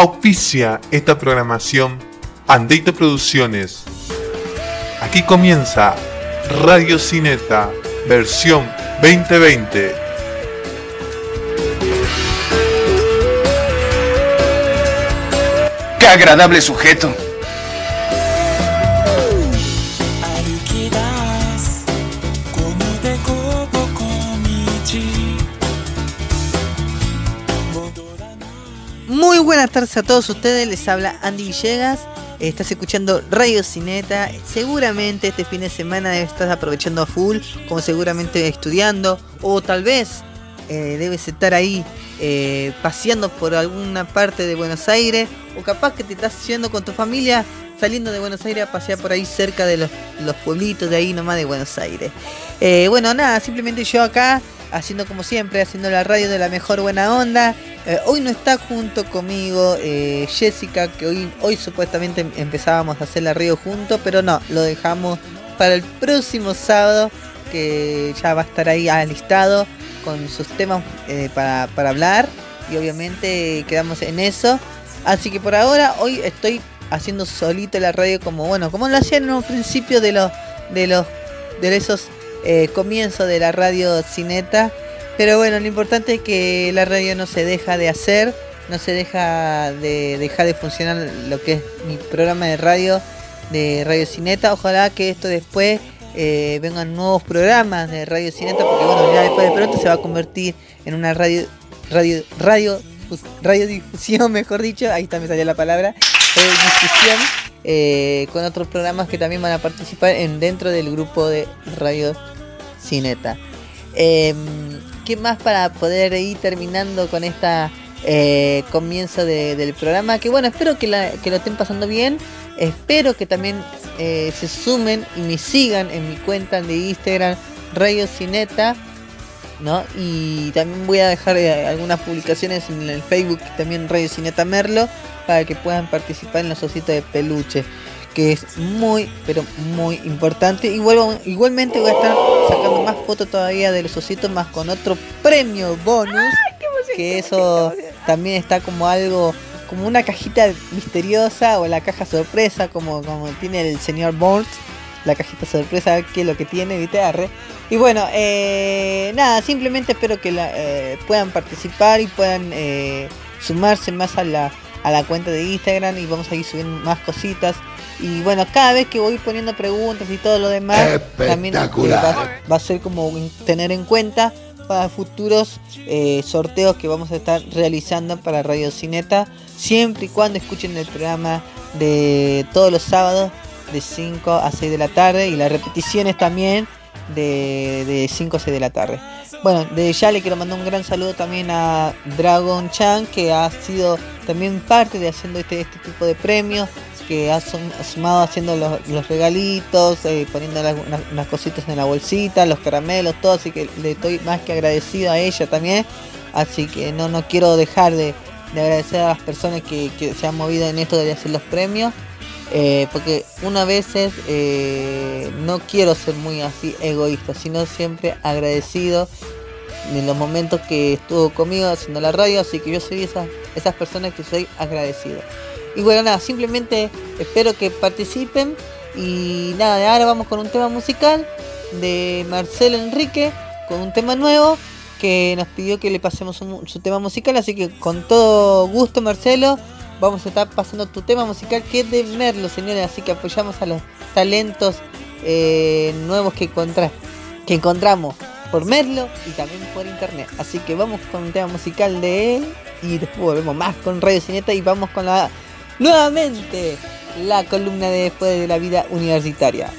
Auspicia esta programación Andeito Producciones. Aquí comienza Radio Cineta, versión 2020. ¡Qué agradable sujeto! Tardes a todos ustedes, les habla Andy Villegas. Estás escuchando Radio Cineta. Seguramente este fin de semana estás aprovechando a full, como seguramente estudiando, o tal vez eh, debes estar ahí eh, paseando por alguna parte de Buenos Aires, o capaz que te estás yendo con tu familia saliendo de Buenos Aires a pasear por ahí cerca de los, pueblitos de ahí nomás de Buenos Aires. Eh, bueno, nada, simplemente yo acá haciendo como siempre, haciendo la radio de la mejor buena onda. Eh, hoy no está junto conmigo eh, Jessica, que hoy, hoy supuestamente empezábamos a hacer la radio juntos, pero no, lo dejamos para el próximo sábado, que ya va a estar ahí alistado con sus temas eh, para, para hablar. Y obviamente quedamos en eso. Así que por ahora, hoy estoy haciendo solito la radio como bueno, como lo hacía en un principio de los de los de esos eh, comienzo de la radio Cineta. Pero bueno, lo importante es que la radio no se deja de hacer, no se deja de dejar de funcionar lo que es mi programa de radio de Radio Cineta. Ojalá que esto después eh, vengan nuevos programas de Radio Cineta, porque bueno, ya después de pronto se va a convertir en una radio, radio, radio, radiodifusión, mejor dicho, ahí también salió la palabra, radiodifusión, eh, con otros programas que también van a participar en dentro del grupo de Radio Cineta. Eh, ¿Qué más para poder ir terminando con esta eh, comienzo de, del programa? Que bueno, espero que, lo estén pasando bien. Espero que también eh, se sumen y me sigan en mi cuenta de Instagram Radio Cineta. ¿No? Y también voy a dejar eh, algunas publicaciones en el Facebook, también Radio Cineta Merlo, para que puedan participar en los ositos de peluche que es muy, pero muy importante. Igual, igualmente voy a estar sacando más fotos todavía de los ositos, más con otro premio bonus. que eso también está como algo, como una cajita misteriosa o la caja sorpresa, como, como tiene el señor Bolt. La cajita sorpresa, que es lo que tiene, ¿viste? Arre. Y bueno, eh, nada, simplemente espero que la, eh, puedan participar y puedan eh, sumarse más a la, a la cuenta de Instagram y vamos a ir subiendo más cositas. Y bueno, cada vez que voy poniendo preguntas y todo lo demás, también va, va, a ser como tener en cuenta para futuros sorteos que vamos a estar realizando para Radio Cineta, siempre y cuando escuchen el programa de todos los sábados de 5 a 6 de la tarde y las repeticiones también de, de 5 a 6 de la tarde. Bueno, de ya le quiero mandar un gran saludo también a Dragon Chan, que ha sido también parte de haciendo este, este tipo de premios, que ha sumado haciendo los, los regalitos, eh, poniendo las, cositas en la bolsita, los caramelos, todo, así que le estoy más que agradecido a ella también. Así que no, no quiero dejar de, de agradecer a las personas que, que, se han movido en esto de hacer los premios. Eh, porque una veces eh, no quiero ser muy así egoísta, sino siempre agradecido en los momentos que estuvo conmigo haciendo la radio, así que yo soy esas, esas personas que soy agradecido. Y bueno, nada, simplemente espero que participen. Y nada, ahora vamos con un tema musical de Marcelo Enrique, con un tema nuevo que nos pidió que le pasemos su tema musical. Así que con todo gusto, Marcelo, vamos a estar pasando tu tema musical que es de Merlo, señores. Así que apoyamos a los talentos eh, nuevos que, que encontramos por Merlo y también por internet. Así que vamos con un tema musical de él y después volvemos más con Radio Cineta y vamos con la nuevamente la columna de después de la vida universitaria.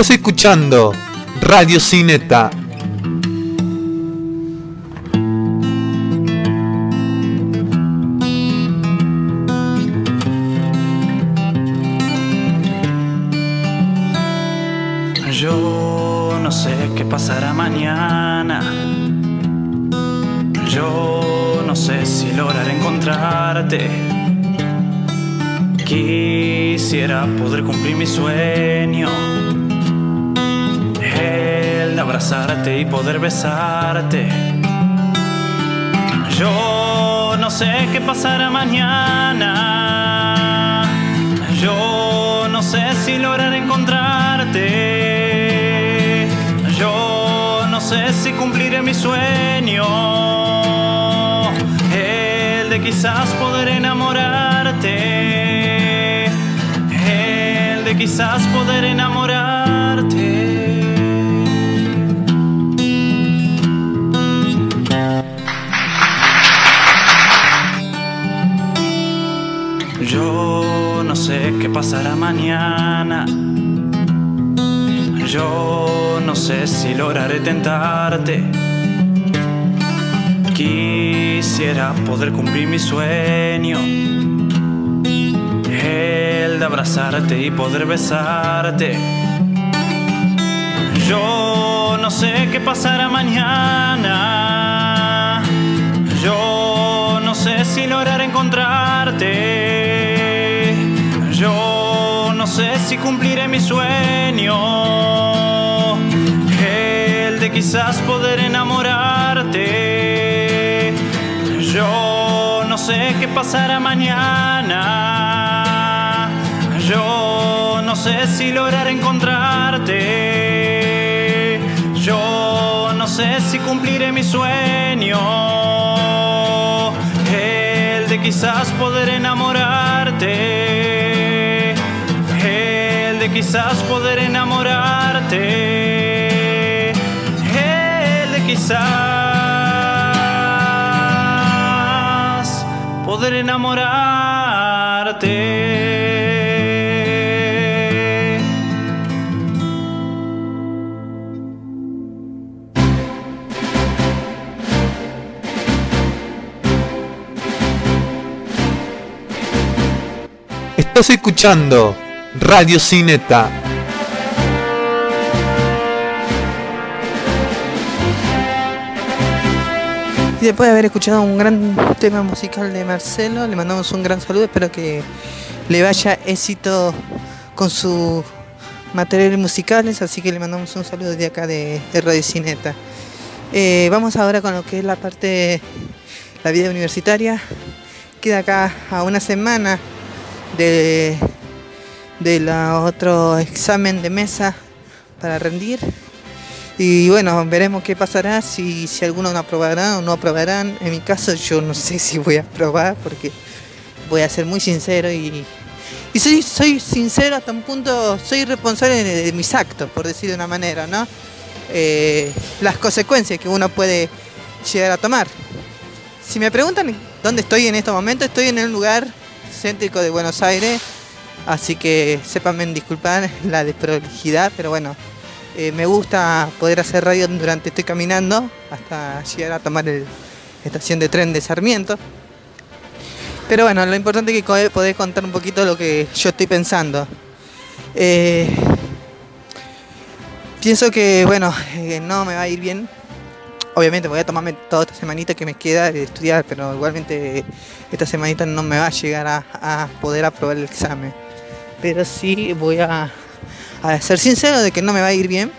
Estás escuchando Radio Cineta pasará mañana. Yo no sé si lograré encontrarte. Quisiera poder cumplir mi sueño. Abrazarte y poder besarte. Yo no sé qué pasará mañana. Yo no sé si lograr encontrarte. Yo no sé si cumpliré mi sueño. El de quizás poder enamorarte. El de quizás poder enamorarte. Pasará mañana. Yo no sé si lograré tentarte. Quisiera poder cumplir mi sueño. El de abrazarte y poder besarte. Yo no sé qué pasará mañana. Yo no sé si lograr encontrarte. Sé si cumpliré mi sueño. El de quizás poder enamorarte. Yo no sé qué pasará mañana. Yo no sé si lograr encontrarte. Yo no sé si cumpliré mi sueño. El de quizás poder enamorarte. Quizás poder enamorarte. De quizás poder enamorarte. Estás escuchando Radio Cineta. Y después de haber escuchado un gran tema musical de Marcelo, le mandamos un gran saludo. Espero que le vaya éxito con sus materiales musicales. Así que le mandamos un saludo de acá de, Radio Cineta. Eh, vamos ahora con lo que es la parte de la vida universitaria. Queda acá a una semana de, de la otro examen de mesa para rendir. Y bueno, veremos qué pasará, si, si algunos no aprobarán o no aprobarán. En mi caso yo no sé si voy a aprobar porque voy a ser muy sincero y, y soy, soy sincero hasta un punto, soy responsable de, mis actos, por decir de una manera, ¿no? Eh, las consecuencias que uno puede llegar a tomar. Si me preguntan dónde estoy en este momento, estoy en un lugar céntrico de Buenos Aires, así que sépanme disculpar la desprolijidad, pero bueno, eh, me gusta poder hacer radio durante estoy caminando hasta llegar a tomar la estación de tren de Sarmiento. Pero bueno, lo importante es que poder contar un poquito lo que yo estoy pensando. Eh, pienso que, bueno, eh, no me va a ir bien. Obviamente voy a tomarme toda esta semanita que me queda de estudiar, pero igualmente esta semanita no me va a llegar a poder aprobar el examen. Pero sí voy a, a ser sincero de que no me va a ir bien.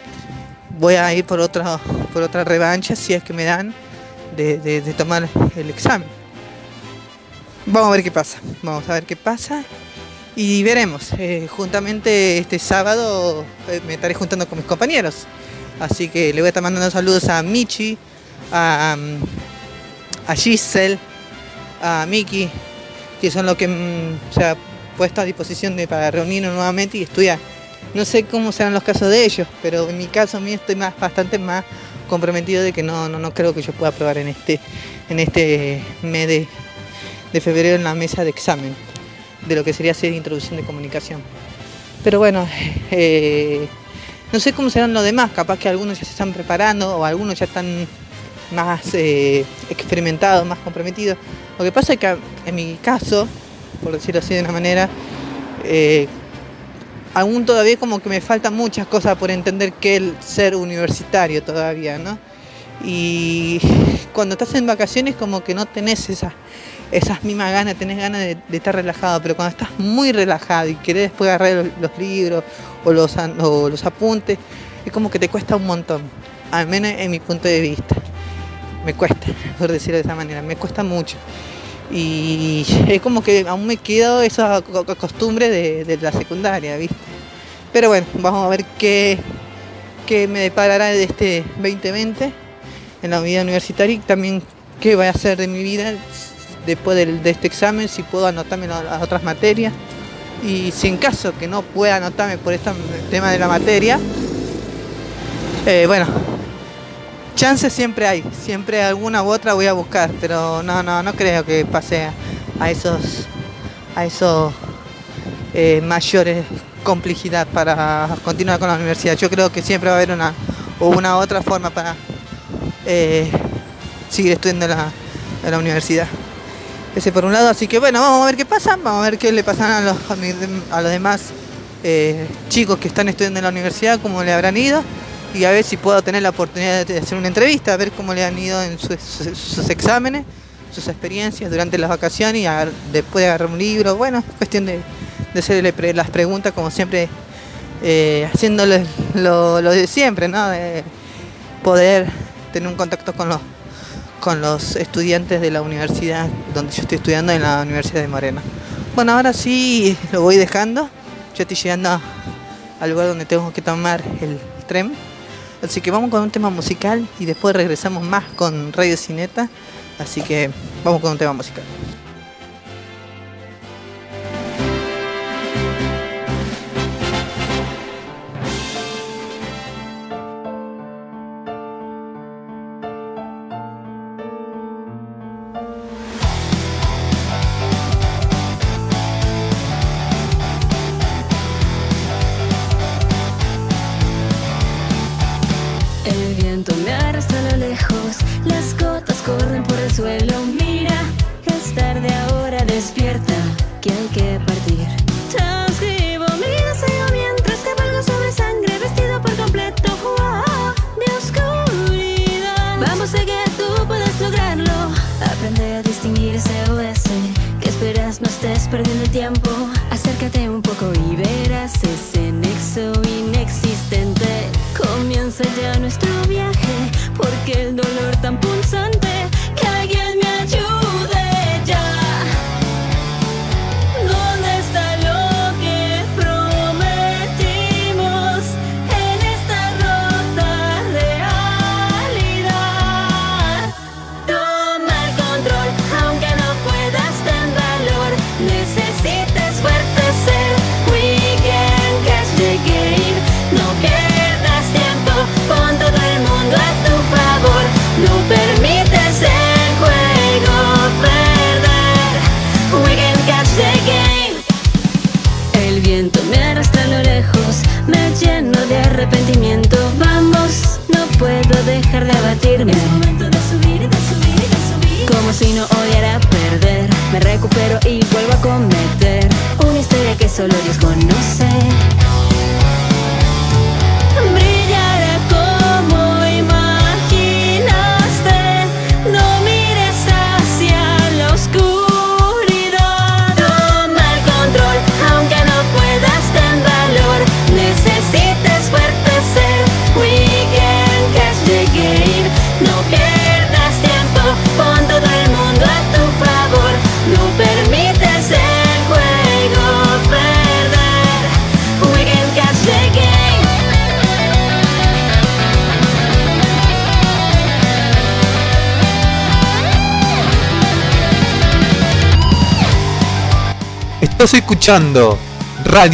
Voy a ir por otra, por otra revancha si es que me dan de, de- tomar el examen. Vamos a ver qué pasa. Vamos a ver qué pasa. Y veremos. Eh, juntamente este sábado eh, me estaré juntando con mis compañeros. Así que le voy a estar mandando saludos a Michi, a, um, a Giselle, a Miki, que son los que mm, puesto a disposición de, para reunirnos nuevamente y estudiar. No sé cómo serán los casos de ellos, pero en mi caso mío estoy más, bastante más comprometido de que no, no, no creo que yo pueda aprobar en este, en este mes de, de febrero en la mesa de examen de lo que sería hacer introducción de comunicación. Pero bueno, eh, no sé cómo serán los demás, capaz que algunos ya se están preparando o algunos ya están más eh, experimentados, más comprometidos. Lo que pasa es que en mi caso, por decirlo así de una manera, eh, aún todavía como que me faltan muchas cosas por entender que el ser universitario todavía, ¿no? Y cuando estás en vacaciones como que no tenés esa, esas mismas ganas, tenés ganas de, estar relajado, pero cuando estás muy relajado y querés después agarrar los, libros o los, o los apuntes, es como que te cuesta un montón, al menos en mi punto de vista. Me cuesta, por decirlo de esa manera, me cuesta mucho. Y es como que aún me quedo esa costumbre de, la secundaria, ¿viste? Pero bueno, vamos a ver qué, qué me deparará de este 2020 en la vida universitaria y también qué voy a hacer de mi vida después de, este examen, si puedo anotarme a otras materias. Y si en caso que no pueda anotarme por este tema de la materia, eh, bueno, chances siempre hay, siempre alguna u otra voy a buscar, pero no, no, no creo que pase a esos, a esos eh, mayores complejidad para continuar con la universidad. Yo creo que siempre va a haber una o una otra forma para eh, seguir estudiando en la, la, universidad. Ese por un lado, así que bueno, vamos a ver qué pasa, vamos a ver qué le pasan a los, a los demás eh, chicos que están estudiando en la universidad, cómo le habrán ido y a ver si puedo tener la oportunidad de hacer una entrevista, a ver cómo le han ido en sus, exámenes, sus experiencias durante las vacaciones y después de agarrar un libro. Bueno, es cuestión de, hacerle las preguntas como siempre, eh, haciéndole lo, de siempre, ¿no? De poder tener un contacto con los, con los estudiantes de la universidad donde yo estoy estudiando en la Universidad de Morena. Bueno, ahora sí lo voy dejando. Yo estoy llegando al lugar donde tengo que tomar el tren Así que vamos con un tema musical y después regresamos más con Radio Cineta. Así que vamos con un tema musical. perdiendo el tiempo. Acércate un poco y verás ese nexo. Estás escuchando Radio Cineta que el futuro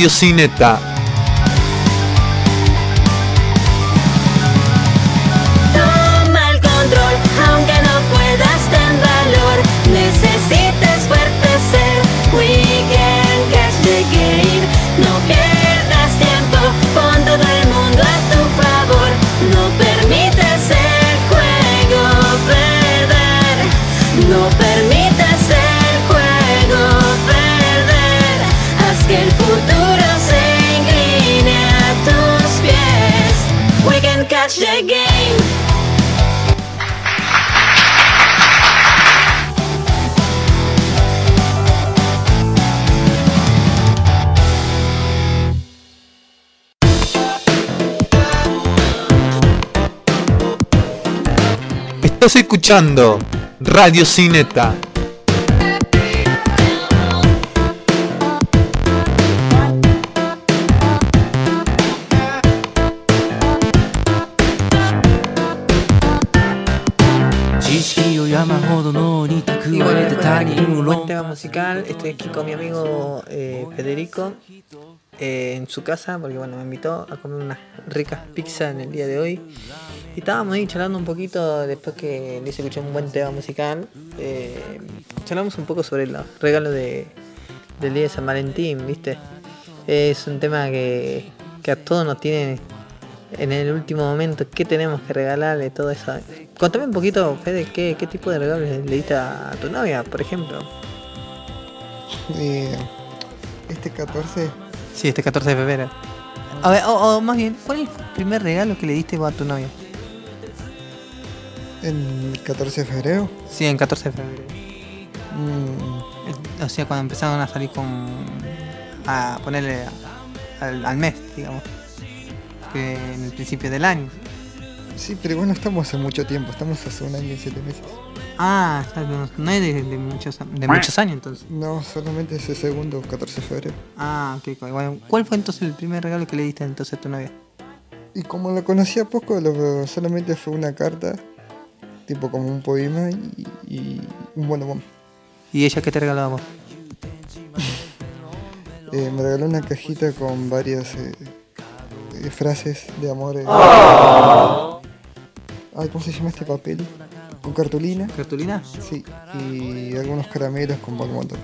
se Estás escuchando Radio Cineta. Y bueno, después de aquí musical, estoy aquí con mi amigo eh, Federico eh, en su casa, porque bueno, me invitó a comer unas ricas pizzas en el día de hoy. Y estábamos ahí charlando un poquito después que le hice escuchar un buen tema musical. Eh, charlamos un poco sobre los regalos de, del día de San Valentín, ¿viste? Es un tema que, que a todos nos tiene en el último momento, ¿qué tenemos que regalarle? Todo eso. Contame un poquito, Fede, ¿qué, qué tipo de regalos le diste a tu novia, por ejemplo? Eh, este 14, Sí, este 14 de febrero. A ver, o, o más bien, ¿cuál es el primer regalo que le diste vos a tu novia? el 14 de febrero, Sí, en 14 de febrero. mm, O sea, cuando empezaron a salir con. a ponerle al, al mes, digamos. Que en el principio del año. sí, pero igual no estamos hace mucho tiempo, estamos hace un año y siete meses. Ah, no, no es de, de muchos, de muchos años entonces. No, solamente ese segundo 14 de febrero. Ah, ok. Bueno, ¿cuál fue entonces el primer regalo que le diste entonces a tu novia? Y como lo conocía poco, lo- solamente fue una carta, tipo como un poema y, y un bonobón. ¿Y ella qué te regaló a vos? Eh, me regaló una cajita con varias eh, eh, frases de amor. eh. Ay, ¿cómo se llama este papel? Con cartulina. ¿Cartulina? Sí, y algunos caramelos con balmontón.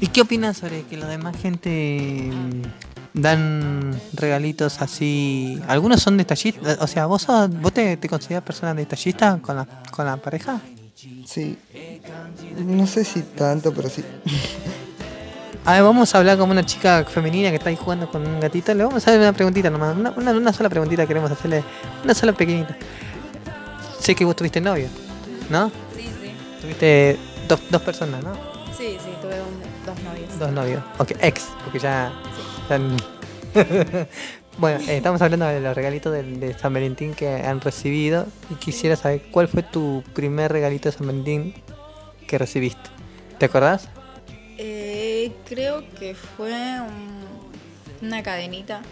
¿Y qué opinas sobre que la demás gente mm, dan regalitos así? Algunos son detallistas, o sea, ¿vos, sos- vos te, te consideras persona detallista con la, con la pareja? Sí. No sé si tanto, pero sí. A ver, vamos a hablar como una chica femenina que está ahí jugando con un gatito. Le vamos a hacer una preguntita nomás. Una, una, una sola preguntita queremos hacerle. Una sola pequeñita. Sé que vos tuviste novio, ¿no? Sí, sí. Tuviste dos, dos personas, ¿no? Sí, sí, tuve un- dos novios. Dos novios. Ok, ex, porque ya. ya- bueno, eh, estamos hablando de los regalitos de, de San Valentín que han recibido. Y quisiera saber cuál fue tu primer regalito de San Valentín que recibiste. ¿Te acordás? Eh, creo que fue un- una cadenita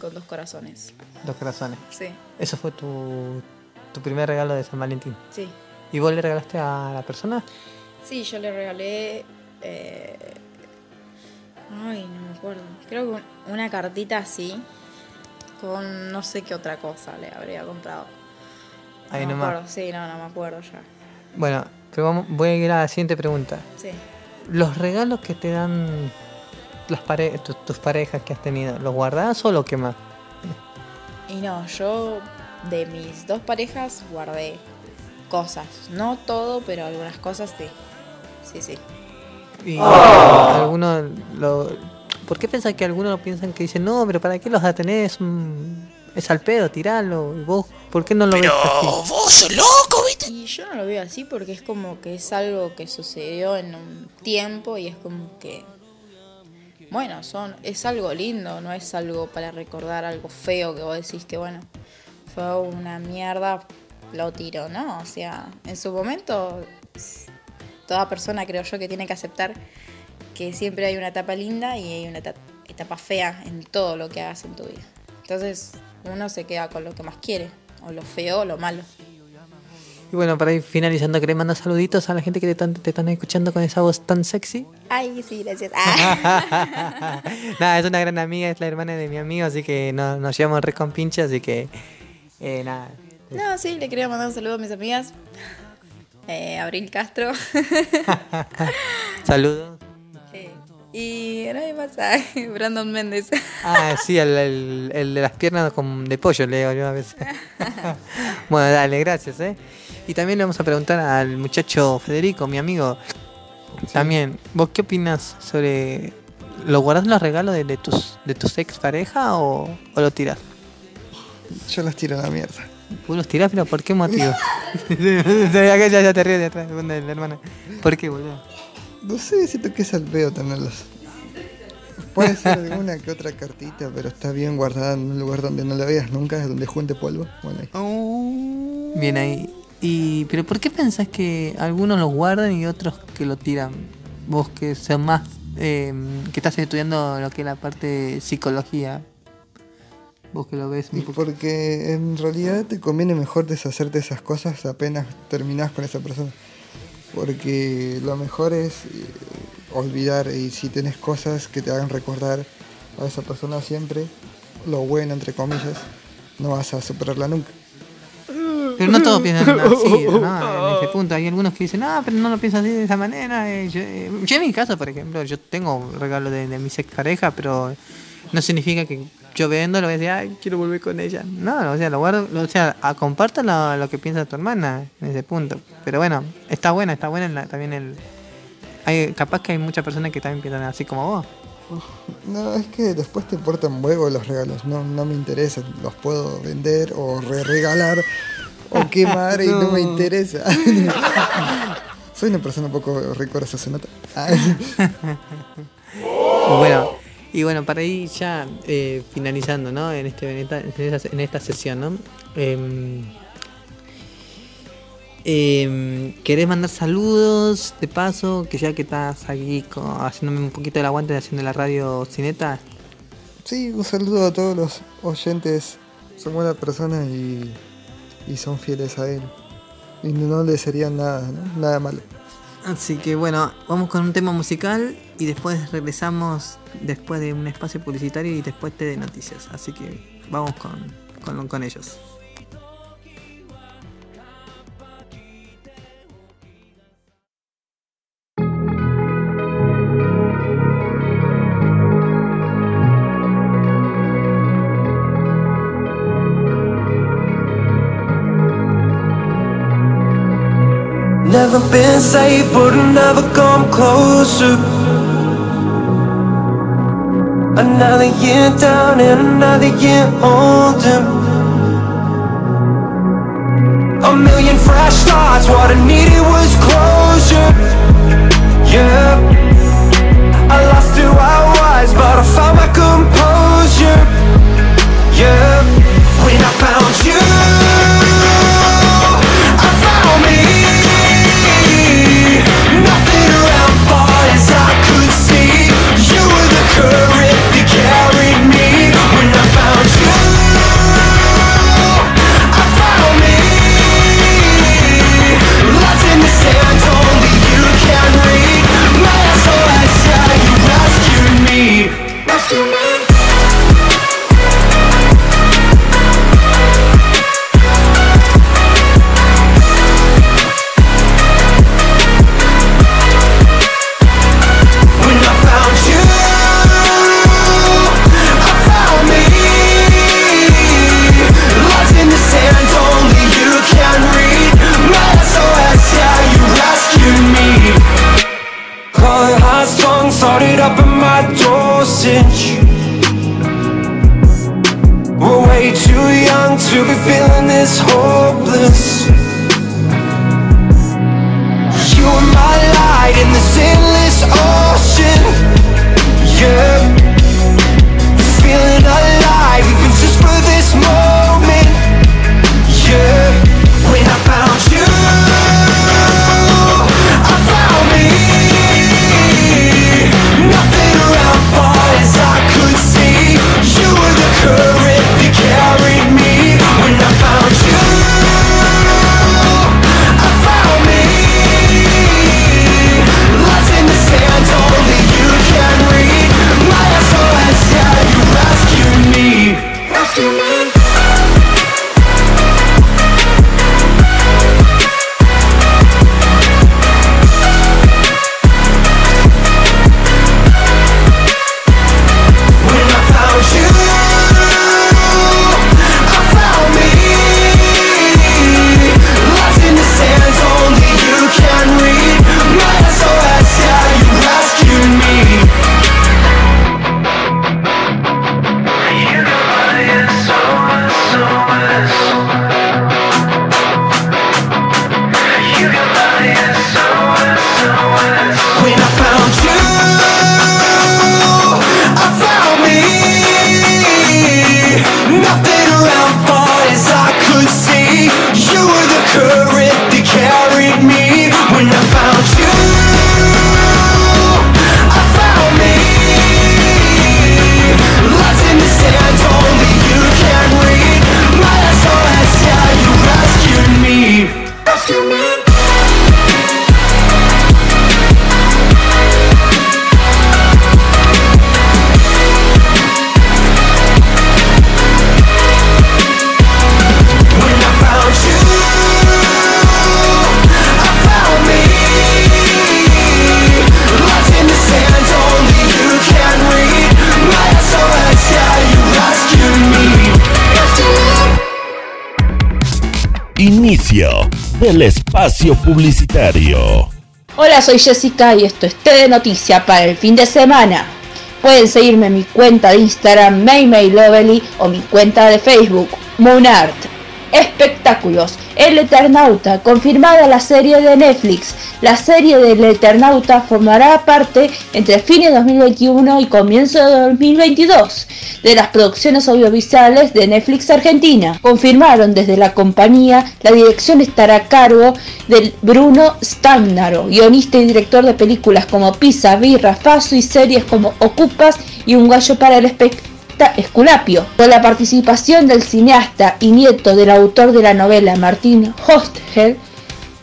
con dos corazones. Dos corazones. Sí, Eso fue tu, tu primer regalo de San Valentín. sí. ¿Y vos le regalaste a la persona? Sí, yo le regalé. eh, Ay, no me acuerdo. Creo que un- una cartita así. Con no sé qué otra cosa le habría comprado. No Ahí me nomás. acuerdo, sí, no, no me acuerdo ya. Bueno, pero vamos, voy a ir a la siguiente pregunta. Sí. Los regalos que te dan las pare tu- tus parejas que has tenido, ¿los guardás o los quemás? Y no, yo de mis dos parejas guardé cosas. No todo, pero algunas cosas sí. Sí, sí. Y algunos lo... ¿Por qué pensás que algunos piensan que dicen, no, pero ¿para qué los vas a tener? Es, al pedo, tiralo. ¿Y vos por qué no lo ves así? Y yo no lo veo así porque es como que es algo que sucedió en un tiempo y es como que. Bueno, son es algo lindo, no es algo para recordar algo feo que vos decís que, bueno, fue una mierda, lo tiro, ¿no? O sea, en su momento, toda persona creo yo que tiene que aceptar que siempre hay una etapa linda y hay una eta- etapa fea en todo lo que hagas en tu vida. Entonces, uno se queda con lo que más quiere, o lo feo o lo malo. Y bueno, para ir finalizando, ¿querés mandar saluditos a la gente que te, están- te están escuchando con esa voz tan sexy? Ay, sí, gracias. Ah. nada, es una gran amiga, es la hermana de mi amigo, así que no- nos llevamos re con pinche, así que eh, nada. No, sí, le quería mandar un saludo a mis amigas. Eh, Abril Castro. Saludos. Eh, y nadie más. Brandon Méndez. Ah, sí, el, el- el de las piernas con, de pollo, le digo yo a veces. bueno, dale, gracias, ¿eh? Y también le vamos a preguntar al muchacho Federico, mi amigo. También, ¿vos qué opinas sobre... ¿Lo guardás los regalos de, de tus de tus ex pareja o, o lo tirás? Yo las tiro a la mierda. ¿Vos los tirás, pero por qué motivo? Acá ya, ya te ríes de atrás, de la hermana. ¿Por qué, boludo? No sé, siento que es al feo tenerlas. Puede ser alguna que otra cartita, pero está bien guardada en un lugar donde no la veas nunca, donde junte polvo. Bueno, ahí. Bien ahí. Y, pero ¿por qué pensás que algunos lo guardan y otros que lo tiran? Vos que son más, eh, que estás estudiando lo que es la parte de psicología. Vos que lo ves un Y poco. porque en realidad te conviene mejor deshacerte de esas cosas apenas terminás con esa persona. Porque lo mejor es eh, olvidar y si tenés cosas que te hagan recordar a esa persona siempre, lo bueno entre comillas, no vas a superarla nunca. Pero no todos piensan así, ¿no? En ese punto. Hay algunos que dicen, ah, pero no lo pienso así de esa manera. eh, Yo, eh, yo en mi caso, por ejemplo, yo tengo regalo de, de mis ex pareja, pero no significa que yo viendo lo voy a decir, ay, quiero volver con ella. No, o sea, lo guardo, o sea, a- comparto lo, lo que piensa tu hermana en ese punto. Pero bueno, está buena, está buena la- también el... Hay, capaz que hay muchas personas que también piensan así como vos. No, es que después te importan huevo los regalos, no, no me interesan, los puedo vender o re regalar o quemar y no me interesa. Soy una persona un poco recordaza, se nota. Bueno, y bueno, para ir ya eh, finalizando, ¿no? En, este, en, esta, en esta- sesión, ¿no? Em, ¿Querés mandar saludos de paso? Que ya que estás aquí co- haciéndome un poquito el aguante de haciendo la radio Cineta. Sí, un saludo a todos los oyentes, son buenas personas y, y son fieles a él. Y no les serían nada, ¿no? nada malo. Así que bueno, vamos con un tema musical y después regresamos después de un espacio publicitario y después de noticias. Así que vamos con, con, ellos. Never been but never come closer. Another year down and another year older. A million fresh starts, what I needed was closure. Yeah, I lost who I was, but I found my composure. Yeah, when I found you, del espacio publicitario. Hola, soy Jessica y esto es T de Noticia para el fin de semana. Pueden seguirme en mi cuenta de Instagram MayMayLovely o mi cuenta de Facebook Moonart. Espectáculos. El Eternauta, confirmada la serie de Netflix. La serie del Eternauta formará parte entre fines de 2021 y comienzo de 2022 de las producciones audiovisuales de Netflix Argentina. Confirmaron desde la compañía, la dirección estará a cargo de Bruno Stagnaro, guionista y director de películas como Pisa, Birra, Faso y series como Ocupas y Un gallo para el espectáculo Esculapio, con la participación del cineasta y nieto del autor de la novela Martín Hostel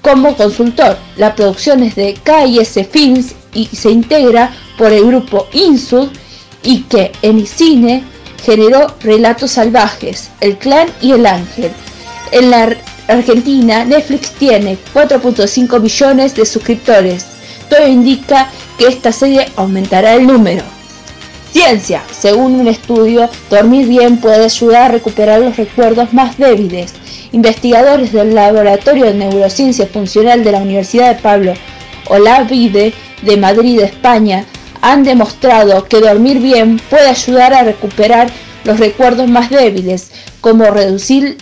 como consultor. La producción es de KS Films y se integra por el grupo Insud y que en cine generó Relatos Salvajes, El Clan y El Ángel. En la Argentina, Netflix tiene 4.5 millones de suscriptores. Todo indica que esta serie aumentará el número. Ciencia. Según un estudio, dormir bien puede ayudar a recuperar los recuerdos más débiles. Investigadores del Laboratorio de Neurociencia Funcional de la Universidad de Pablo Olavide de Madrid, España, han demostrado que dormir bien puede ayudar a recuperar los recuerdos más débiles, como reducir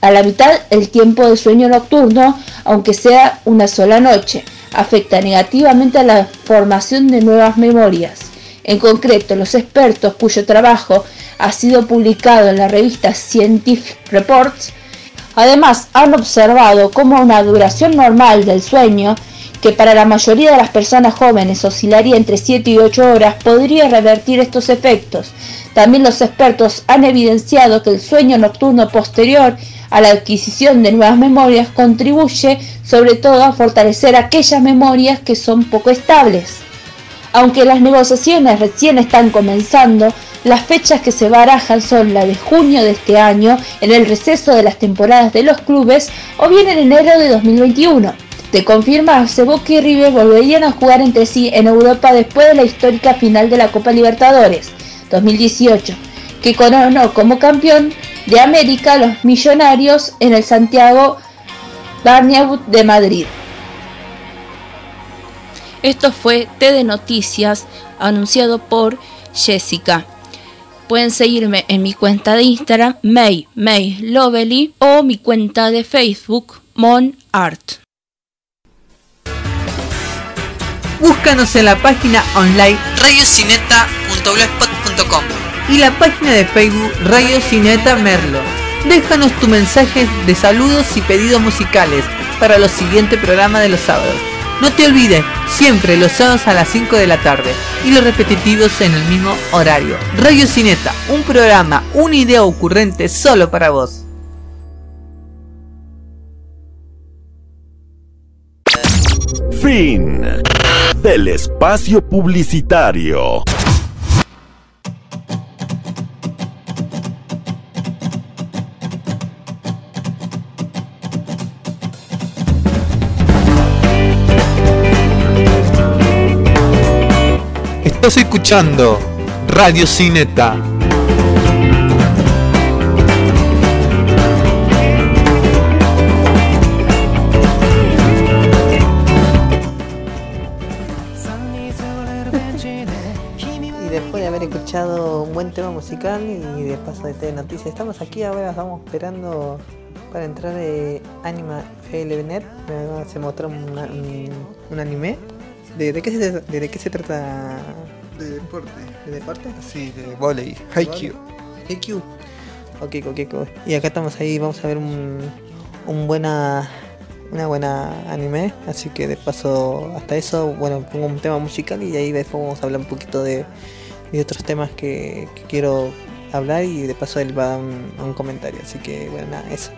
a la mitad el tiempo de sueño nocturno, aunque sea una sola noche. Afecta negativamente a la formación de nuevas memorias. En concreto, los expertos cuyo trabajo ha sido publicado en la revista Scientific Reports, además han observado cómo una duración normal del sueño, que para la mayoría de las personas jóvenes oscilaría entre 7 y 8 horas, podría revertir estos efectos. También los expertos han evidenciado que el sueño nocturno posterior a la adquisición de nuevas memorias contribuye sobre todo a fortalecer aquellas memorias que son poco estables. Aunque las negociaciones recién están comenzando, las fechas que se barajan son la de junio de este año, en el receso de las temporadas de los clubes, o bien en enero de 2021. De confirmarse, Boca y River volverían a jugar entre sí en Europa después de la histórica final de la Copa Libertadores 2018, que coronó como campeón de América los Millonarios en el Santiago Bernabéu de Madrid. Esto fue T de Noticias anunciado por Jessica. Pueden seguirme en mi cuenta de Instagram, May, May Lovely, o mi cuenta de Facebook, Mon Art. Búscanos en la página online radiocineta.blogspot.com y la página de Facebook Radio Cineta Merlo. Déjanos tu mensaje de saludos y pedidos musicales para los siguientes programas de los sábados. No te olvides, siempre los sábados a las 5 de la tarde y los repetitivos en el mismo horario. Radio Cineta, un programa, una idea ocurrente solo para vos. Fin del espacio publicitario. Estás escuchando Radio Cineta. Y después de haber escuchado un buen tema musical y de paso de TV Noticias, estamos aquí ahora, estamos esperando para entrar de Anima FLBNet. Se mostró una- un, un anime. ¿De, de qué se, trata- de, qué se trata? De deporte. ¿De deporte? Sí, de volei. Haikyuu. EQ. Ok, ok, ok. Y acá estamos ahí, vamos a ver un, un buena una buena anime, así que de paso hasta eso, bueno, pongo un tema musical y ahí después vamos a hablar un poquito de, de otros temas que, que quiero hablar y de paso él va a un, a un comentario, así que bueno, nada, eso.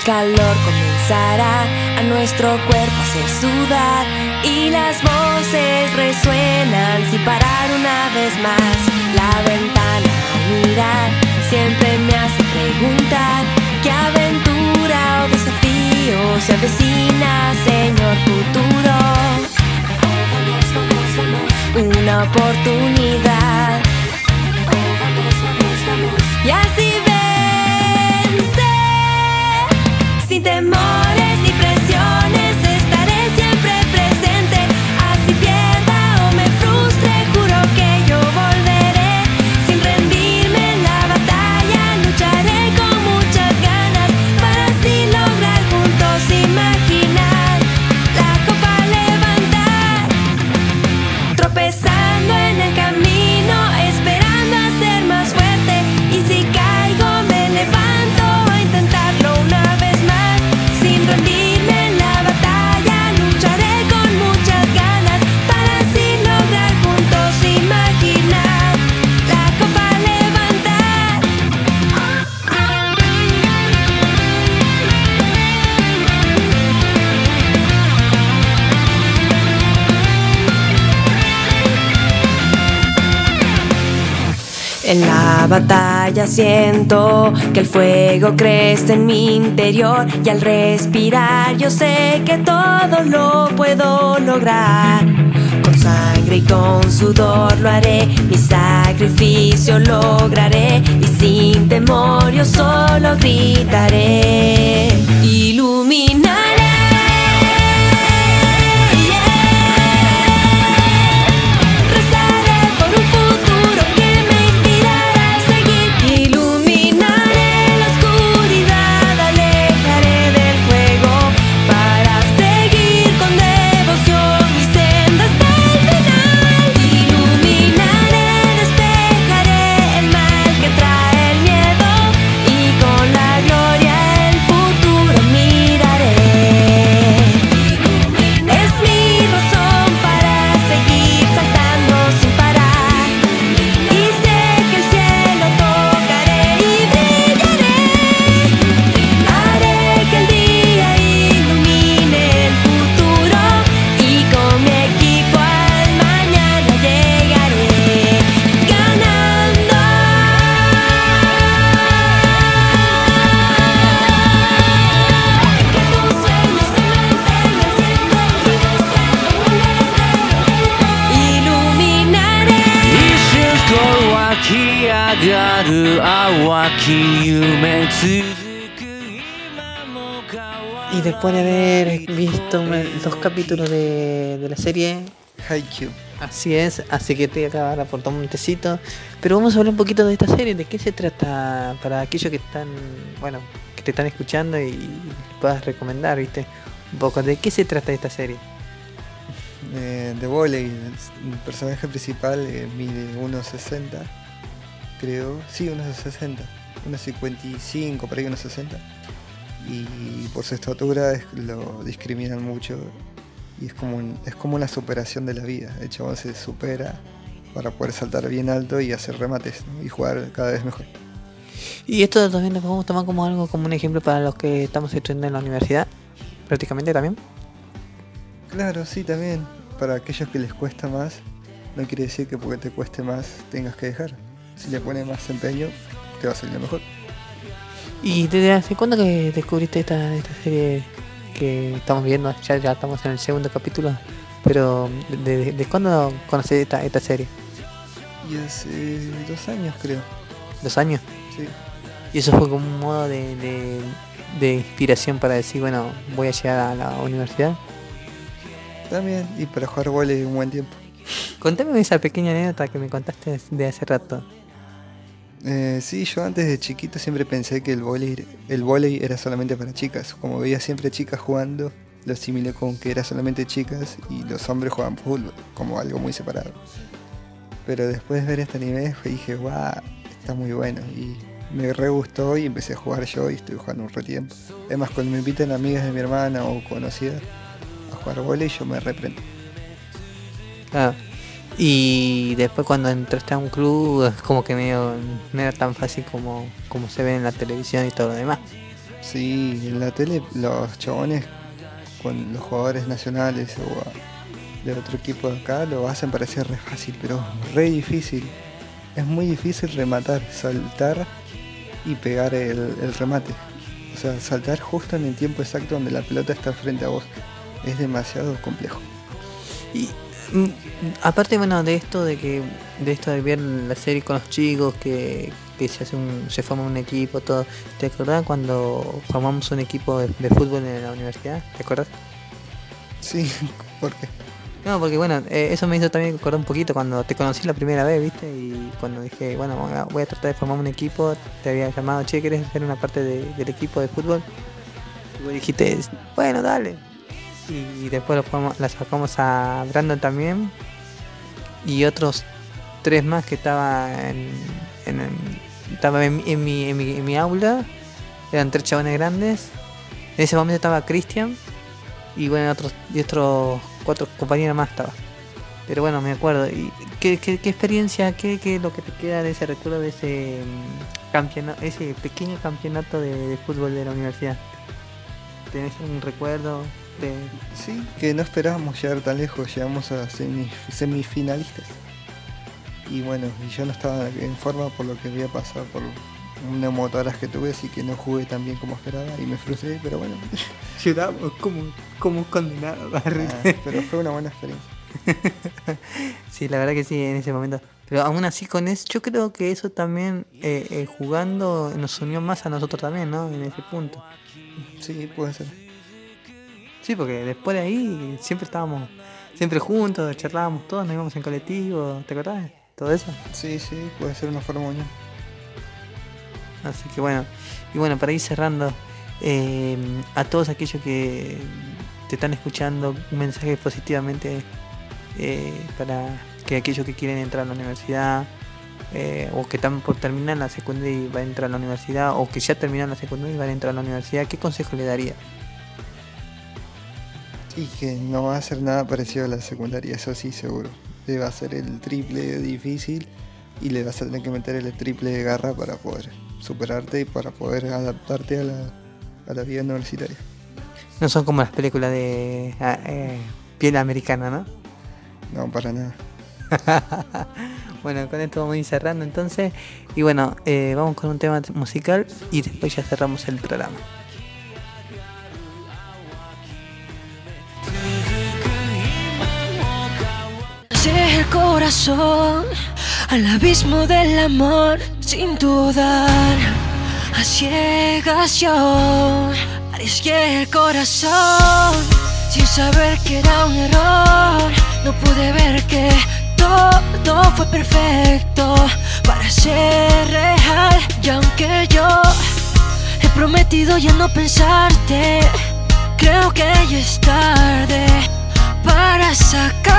El calor comenzará a nuestro cuerpo hacer sudar y las voces resuenan sin parar una vez más. La ventana al mirar siempre me hace preguntar qué aventura se avecina, señor futuro. Una oportunidad. Y así sin temores batalla siento que el fuego crece en mi interior y al respirar yo sé que todo lo puedo lograr. Con sangre y con sudor lo haré, mi sacrificio lograré y sin temor yo solo gritaré. Después de haber visto dos capítulos de, de la serie, Haikyuu. así es, así que te acaba de aportar un tecito. Pero vamos a hablar un poquito de esta serie, de qué se trata para aquellos que están, bueno, que te están escuchando y puedas recomendar, ¿viste? Un poco de qué se trata esta serie. eh, de volei. El personaje principal eh, mide 1,60, creo. Sí, 1,60. 1,55, por ahí 1,60. Y por su estatura es- lo discriminan mucho. Y es como, un- es como una superación de la vida. El chabón se supera para poder saltar bien alto y hacer remates ¿no? y jugar cada vez mejor. Y esto también lo podemos tomar como algo, como un ejemplo para los que estamos estudiando en la universidad, prácticamente también. Claro, sí, también. Para aquellos que les cuesta más, no quiere decir que porque te cueste más tengas que dejar. Si le pones más empeño, te va a salir mejor. ¿Y desde hace cuándo que descubriste esta, esta serie que estamos viendo? Ya, ya estamos en el segundo capítulo, pero ¿de, de- de cuándo conoces esta, esta serie? Y hace dos años, creo. ¿Dos años? Sí. Y eso fue como un modo de, de, de inspiración para decir, bueno, voy a llegar a la universidad. También, y para jugar volei un buen tiempo. Contame esa pequeña anécdota que me contaste de hace rato. Eh, sí, yo antes de chiquito siempre pensé que el volei, el vóley era solamente para chicas. Como veía siempre chicas jugando, lo asimilé con que era solamente chicas y los hombres jugaban fútbol, como algo muy separado. Pero después de ver este anime dije, guau, está muy bueno. Y me re gustó y empecé a jugar yo y estoy jugando un re tiempo. Además, cuando me invitan amigas de mi hermana o conocidas a jugar volei, yo me reprendo. Claro. Y después cuando entraste a un club, es como que medio, no era tan fácil como, como se ve en la televisión y todo lo demás. Sí, en la tele los chabones con los jugadores nacionales o de otro equipo de acá lo hacen parecer re fácil, pero re difícil. Es muy difícil rematar, saltar y pegar el, el remate. O sea, saltar justo en el tiempo exacto donde la pelota está frente a vos es demasiado complejo. Y aparte, bueno, de esto de que de esto de ver la serie con los chicos que, que se hace un, se forma un equipo, todo. ¿Te acordás cuando formamos un equipo de, de fútbol en la universidad? ¿Te acuerdas? Sí, porque No, porque bueno, eh, eso me hizo también acordar un poquito cuando te conocí la primera vez, ¿viste? Y cuando dije, bueno, voy a, tratar de formar un equipo, te había llamado, che, ¿querés ser una parte de- del equipo de fútbol? Y vos dijiste, bueno, dale. Y, después lo la sacamos a Brandon también. Y otros tres más que estaba en, estaba en, en mi, en, mi, en mi aula. Eran tres chabones grandes. En ese momento estaba Cristian. Y bueno, otros, y otros cuatro compañeros más estaba. Pero bueno, me acuerdo. ¿Y qué, qué, experiencia, qué, qué es lo que te queda de ese recuerdo de ese campeonato, ese pequeño campeonato de fútbol de la universidad? ¿Tenés un recuerdo de sí, que no esperábamos llegar tan lejos, llegamos a semi- semifinalistas. Y bueno, y yo no estaba en forma por lo que había pasado por un neumotoras que tuve, así que no jugué tan bien como esperaba y me frustré, pero bueno. Lloramos como, como condenado. Ah, pero fue una buena experiencia. sí, la verdad que sí, en ese momento. Pero aún así con eso, yo creo que eso también, eh, eh, jugando, nos unió más a nosotros también, ¿no? En ese punto. Sí, puede ser. Sí, porque después de ahí siempre estábamos, siempre juntos, charlábamos todos, nos íbamos en colectivo, ¿te acordás? Todo eso. Sí, sí, puede ser una forma unión. Así que bueno, y bueno, para ir cerrando, eh, a todos aquellos que te están escuchando, un mensaje positivamente eh, para que aquellos que quieren entrar a la universidad, eh, o que están por terminar la secundaria y van a entrar a la universidad, o que ya terminaron la secundaria y van a entrar a la universidad, ¿qué consejo le daría? Y que no va a ser nada parecido a la secundaria, eso sí, seguro. Le va a ser el triple de difícil y le vas a tener que meter el triple de garra para poder superarte y para poder adaptarte a la, a la vida universitaria. No son como las películas de ah, eh, piel americana, ¿no? No, para nada. bueno, con esto vamos a ir cerrando entonces. Y bueno, eh, vamos con un tema musical y después ya cerramos el programa. Al abismo del amor sin dudar. A ciegas yo arriesgué el corazón sin saber que era un error. No pude ver que todo fue perfecto para ser real. Y aunque yo he prometido ya no pensarte, creo que ya es tarde para sacarte.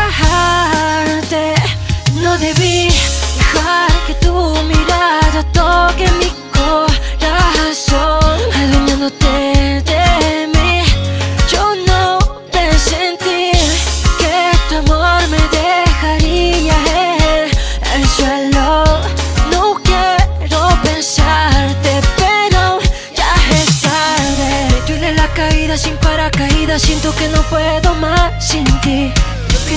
No debí dejar que tu mirada toque mi corazón, adueñándote de mí. Yo no pensé en ti, que tu amor me dejaría en el suelo. No quiero pensarte, pero ya es tarde. Me duele la caída sin paracaídas, siento que no puedo más sin ti.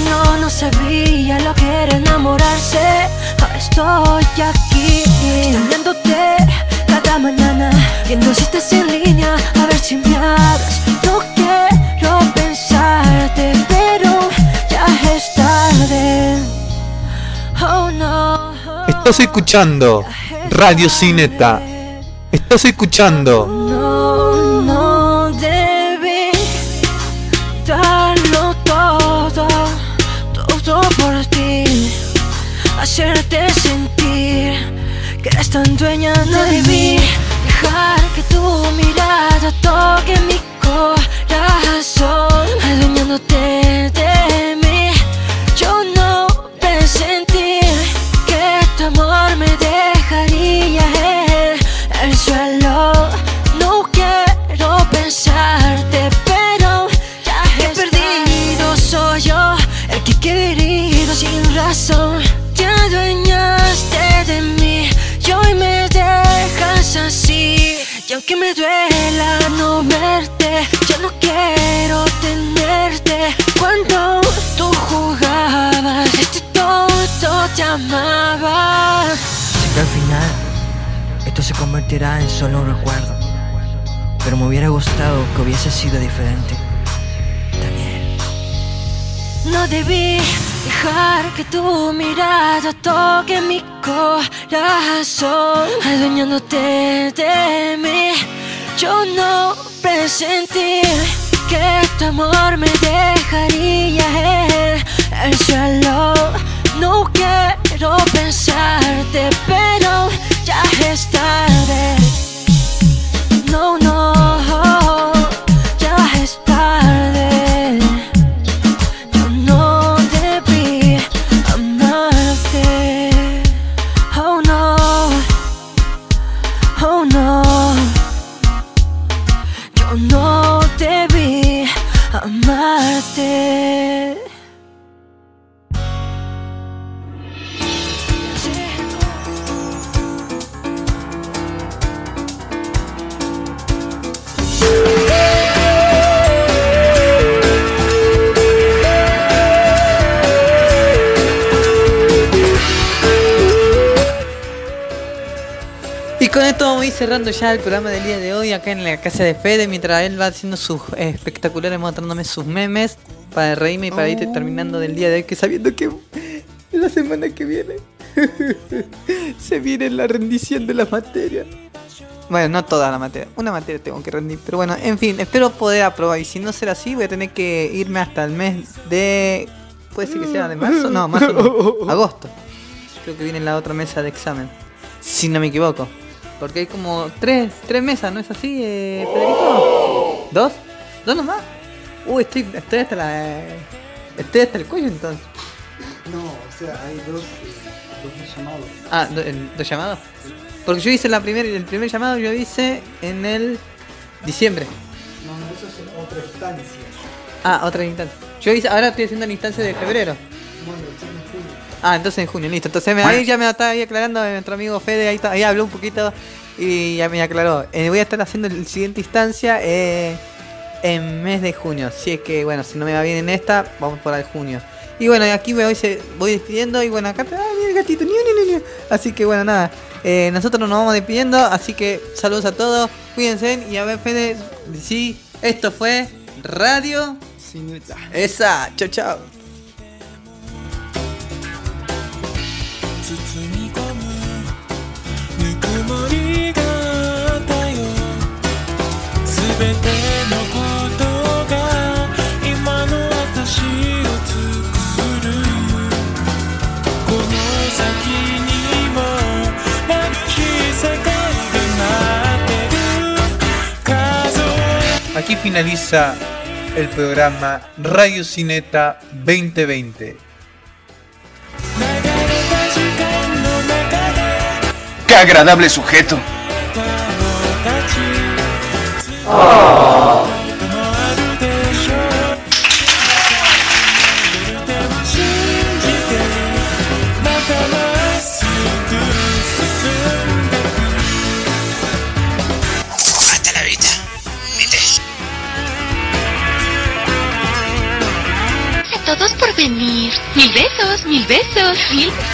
No, no sabía lo que era enamorarse. Ahora estoy aquí, extrañándote cada mañana, viendo si estás en línea, a ver si me hablas. No quiero pensarte, pero ya es tarde. Oh no. Estás escuchando Radio Cineta. Estás escuchando no hacerte sentir que eres tan dueña de mí, dejar que tu mirada toque mi corazón, adueñándote me duela no verte, ya no quiero tenerte. Cuando tú jugabas, este tonto te amaba. Sé que al final esto se convertirá en solo un recuerdo. pero me hubiera gustado que hubiese sido diferente. Daniel. No debí dejar que tu mirada toque mi corazón, adueñándote de mí. Yo no presentí que tu amor me dejaría en el suelo. No quiero pensarte, pero ya es tarde. Amarte. Y vamos a ir cerrando ya el programa del día de hoy acá en la casa de Fede mientras él va haciendo sus eh, espectaculares mostrándome sus memes para reírme y para ir terminando del día de hoy que sabiendo que la semana que viene se viene la rendición de las materias. Bueno, no toda la materia, una materia tengo que rendir, pero bueno, en fin, espero poder aprobar y si no será así voy a tener que irme hasta el mes de... ¿Puede ser que sea de marzo? No, marzo no, agosto. Creo que viene la otra mesa de examen, si no me equivoco. Porque hay como tres, tres mesas, ¿no es así, eh, Federico? ¿Dos? ¿Dos nomás? Uy, estoy, estoy hasta la... Estoy hasta el cuello entonces. No, o sea, hay dos, eh, dos llamados. Ah, do- ¿dos llamados? Porque yo hice la primer, el primer llamado, yo hice en el diciembre. No, no, eso es otra instancia. Ah, otra instancia. Yo hice, ahora estoy haciendo la instancia de febrero. Ah, entonces en junio, listo. Entonces ahí ya me está ahí aclarando nuestro amigo Fede, ahí, ahí habló un poquito y ya me aclaró. Eh, voy a estar haciendo la siguiente instancia eh, en mes de junio. Si es que, bueno, si no me va bien en esta, vamos por el junio. Y bueno, aquí me voy, se- voy despidiendo y bueno, acá está ah, mira el gatito. Así que bueno, nada. eh, nosotros nos vamos despidiendo, así que saludos a todos, cuídense y a ver Fede, sí, esto fue Radio Cineta. Esa, chao chao. Aquí finaliza el programa Radio Cineta 2020. ¡Qué agradable sujeto! A todos por venir. Mil besos, mil besos, mil.「ち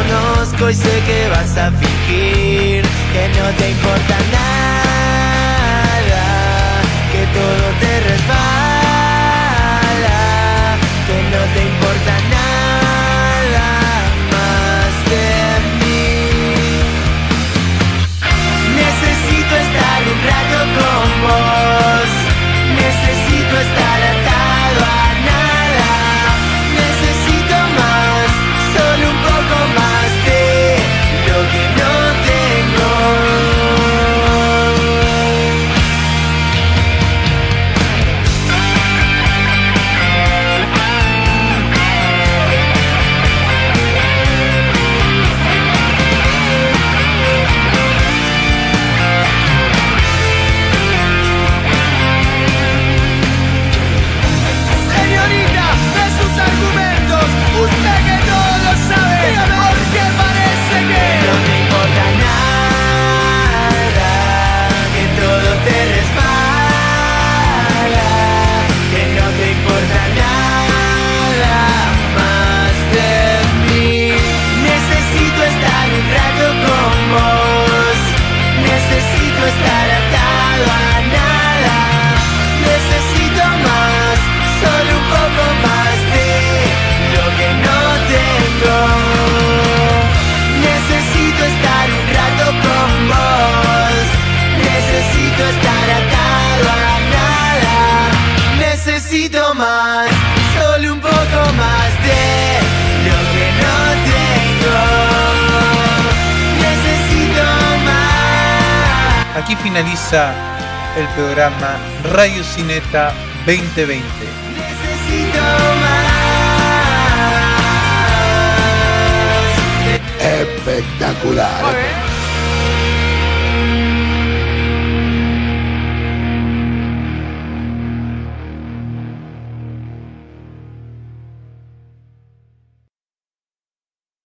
conozco y sé que vas a fingir que no te importa nada, que todo Radio Cineta 2020. Necesito más. Espectacular.